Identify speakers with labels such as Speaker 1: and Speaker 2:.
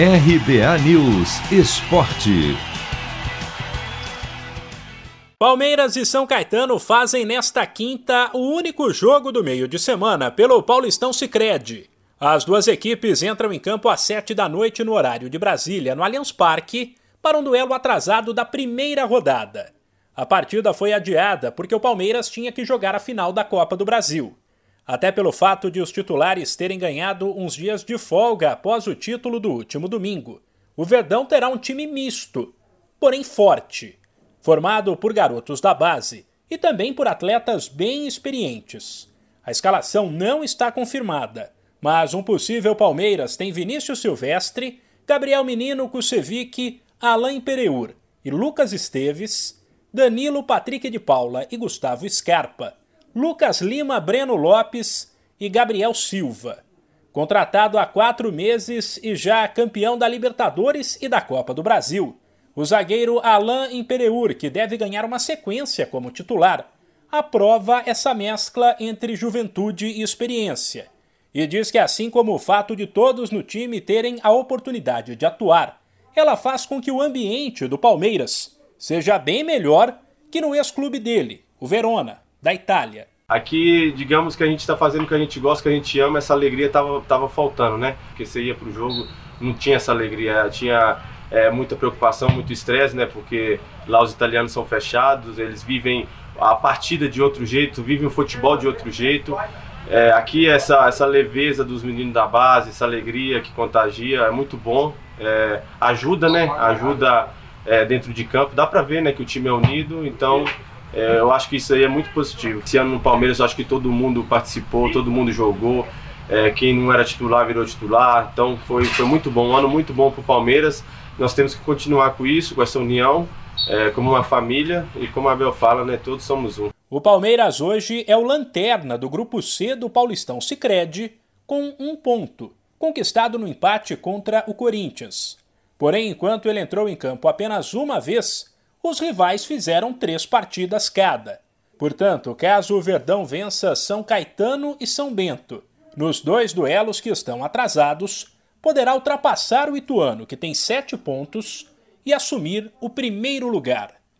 Speaker 1: RBA News Esporte.
Speaker 2: Palmeiras e São Caetano fazem nesta quinta o único jogo do meio de semana pelo Paulistão Sicredi. As duas equipes entram em campo às sete da noite no horário de Brasília, no Allianz Parque, para um duelo atrasado da primeira rodada. A partida foi adiada porque o Palmeiras tinha que jogar a final da Copa do Brasil. Até pelo fato de os titulares terem ganhado uns dias de folga após o título do último domingo. O Verdão terá um time misto, porém forte formado por garotos da base e também por atletas bem experientes. A escalação não está confirmada, mas um possível Palmeiras tem Vinícius Silvestre, Gabriel Menino Kusevic, Alain Pereur e Lucas Esteves, Danilo Patrick de Paula e Gustavo Scarpa, Lucas Lima Breno Lopes e Gabriel Silva. Contratado há quatro meses e já campeão da Libertadores e da Copa do Brasil, o zagueiro Alain Impereur, que deve ganhar uma sequência como titular, aprova essa mescla entre juventude e experiência. E diz que, assim como o fato de todos no time terem a oportunidade de atuar, ela faz com que o ambiente do Palmeiras seja bem melhor que no ex-clube dele, o Verona, da Itália.
Speaker 3: Aqui, digamos que a gente está fazendo o que a gente gosta, que a gente ama, essa alegria tava, tava faltando, né? Porque você ia pro jogo, não tinha essa alegria, tinha é, muita preocupação, muito estresse, né? Porque lá os italianos são fechados, eles vivem a partida de outro jeito, vivem o futebol de outro jeito. É, aqui essa, essa leveza dos meninos da base, essa alegria que contagia é muito bom. É, ajuda, né? Ajuda é, dentro de campo. Dá pra ver, né, que o time é unido. Então, é, eu acho que isso aí é muito positivo. Esse ano no Palmeiras, eu acho que todo mundo participou, todo mundo jogou. É, quem não era titular virou titular. Então, foi, foi muito bom. Um ano muito bom pro Palmeiras. Nós temos que continuar com isso, com essa união, é, como uma família e como a Abel fala, né, todos somos um.
Speaker 2: O Palmeiras hoje é o lanterna do grupo C do Paulistão Sicredi com um ponto, conquistado no empate contra o Corinthians. Porém, enquanto ele entrou em campo apenas uma vez, os rivais fizeram três partidas cada. Portanto, caso o Verdão vença São Caetano e São Bento, nos dois duelos que estão atrasados, poderá ultrapassar o Ituano, que tem sete pontos, e assumir o primeiro lugar.